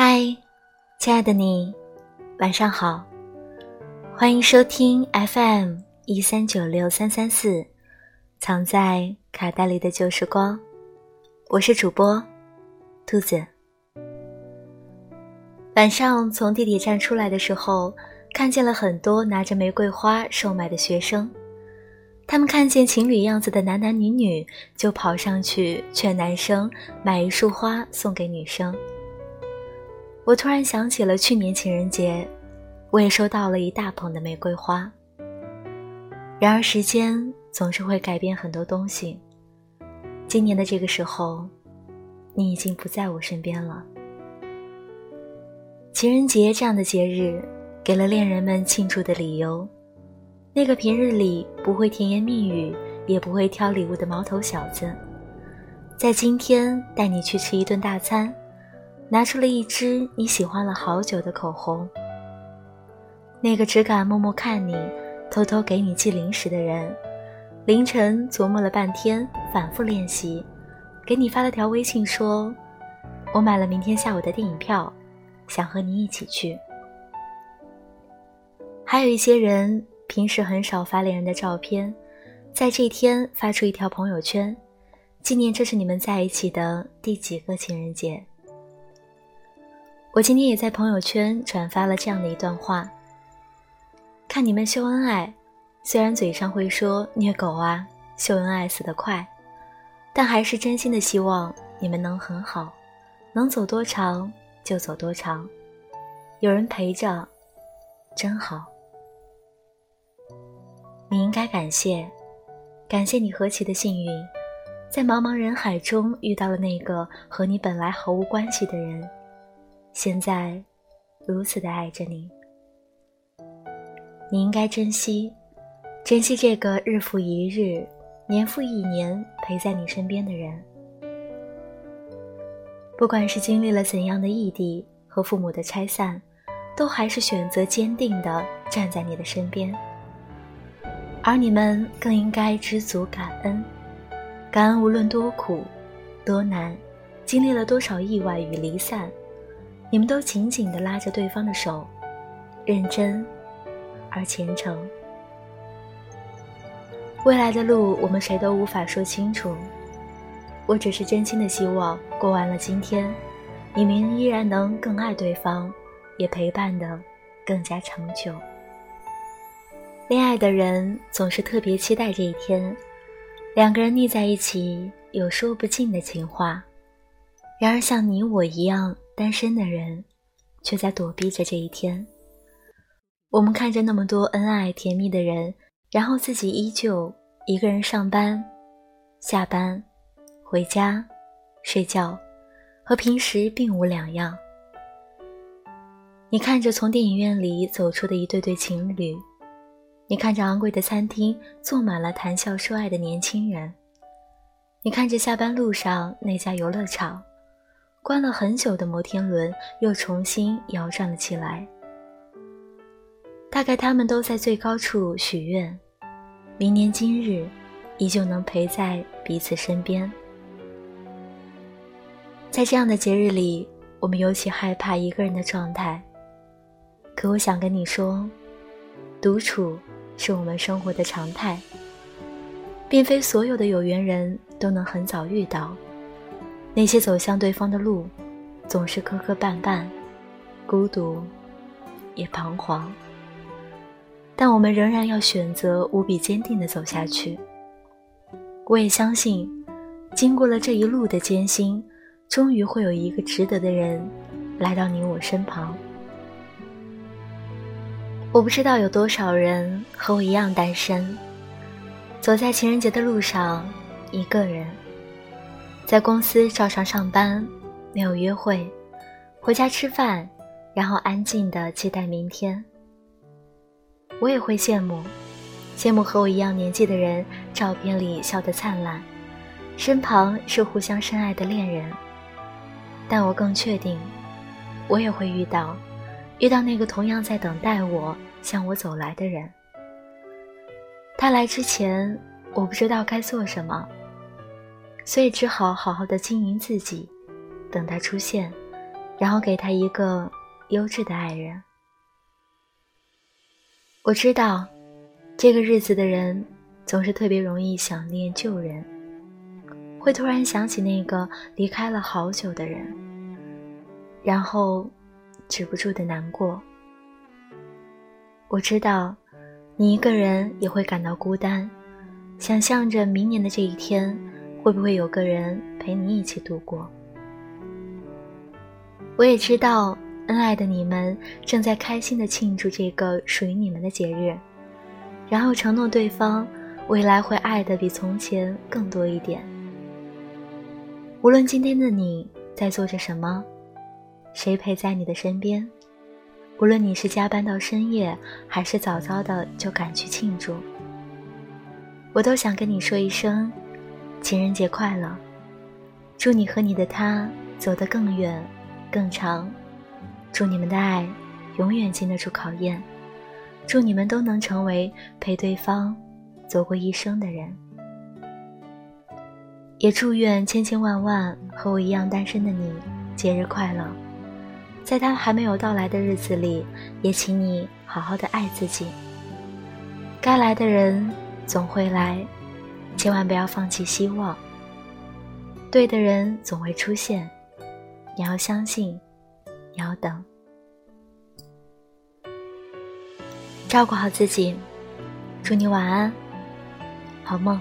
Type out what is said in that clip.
嗨，亲爱的你，晚上好，欢迎收听 FM 一三九六三三四，藏在卡带里的旧时光，我是主播兔子。晚上从地铁站出来的时候，看见了很多拿着玫瑰花售卖的学生，他们看见情侣样子的男男女女，就跑上去劝男生买一束花送给女生。我突然想起了去年情人节，我也收到了一大捧的玫瑰花。然而时间总是会改变很多东西。今年的这个时候，你已经不在我身边了。情人节这样的节日，给了恋人们庆祝的理由。那个平日里不会甜言蜜语，也不会挑礼物的毛头小子，在今天带你去吃一顿大餐。拿出了一支你喜欢了好久的口红。那个只敢默默看你、偷偷给你寄零食的人，凌晨琢磨了半天，反复练习，给你发了条微信说：“我买了明天下午的电影票，想和你一起去。”还有一些人平时很少发恋人的照片，在这天发出一条朋友圈，纪念这是你们在一起的第几个情人节。我今天也在朋友圈转发了这样的一段话：看你们秀恩爱，虽然嘴上会说虐狗啊，秀恩爱死得快，但还是真心的希望你们能很好，能走多长就走多长，有人陪着，真好。你应该感谢，感谢你何其的幸运，在茫茫人海中遇到了那个和你本来毫无关系的人。现在，如此的爱着你，你应该珍惜，珍惜这个日复一日、年复一年陪在你身边的人。不管是经历了怎样的异地和父母的拆散，都还是选择坚定的站在你的身边。而你们更应该知足感恩，感恩无论多苦、多难，经历了多少意外与离散。你们都紧紧地拉着对方的手，认真而虔诚。未来的路，我们谁都无法说清楚。我只是真心的希望，过完了今天，你们依然能更爱对方，也陪伴的更加长久。恋爱的人总是特别期待这一天，两个人腻在一起，有说不尽的情话。然而，像你我一样。单身的人，却在躲避着这一天。我们看着那么多恩爱甜蜜的人，然后自己依旧一个人上班、下班、回家、睡觉，和平时并无两样。你看着从电影院里走出的一对对情侣，你看着昂贵的餐厅坐满了谈笑说爱的年轻人，你看着下班路上那家游乐场。关了很久的摩天轮又重新摇转了起来。大概他们都在最高处许愿，明年今日依旧能陪在彼此身边。在这样的节日里，我们尤其害怕一个人的状态。可我想跟你说，独处是我们生活的常态，并非所有的有缘人都能很早遇到。那些走向对方的路，总是磕磕绊绊，孤独，也彷徨。但我们仍然要选择无比坚定的走下去。我也相信，经过了这一路的艰辛，终于会有一个值得的人，来到你我身旁。我不知道有多少人和我一样单身，走在情人节的路上，一个人。在公司照常上班，没有约会，回家吃饭，然后安静的期待明天。我也会羡慕，羡慕和我一样年纪的人，照片里笑得灿烂，身旁是互相深爱的恋人。但我更确定，我也会遇到，遇到那个同样在等待我、向我走来的人。他来之前，我不知道该做什么。所以只好好好的经营自己，等他出现，然后给他一个优质的爱人。我知道，这个日子的人总是特别容易想念旧人，会突然想起那个离开了好久的人，然后止不住的难过。我知道，你一个人也会感到孤单，想象着明年的这一天，会不会有个人陪你一起度过。我也知道，恩爱的你们正在开心的庆祝这个属于你们的节日，然后承诺对方未来会爱的比从前更多一点。无论今天的你在做着什么，谁陪在你的身边，无论你是加班到深夜，还是早早的就赶去庆祝，我都想跟你说一声情人节快乐，祝你和你的他走得更远。更长，祝你们的爱永远经得住考验，祝你们都能成为陪对方走过一生的人，也祝愿千千万万和我一样单身的你节日快乐。在他还没有到来的日子里，也请你好好的爱自己。该来的人总会来，千万不要放弃希望。对的人总会出现。你要相信，你要等，照顾好自己，祝你晚安，好梦。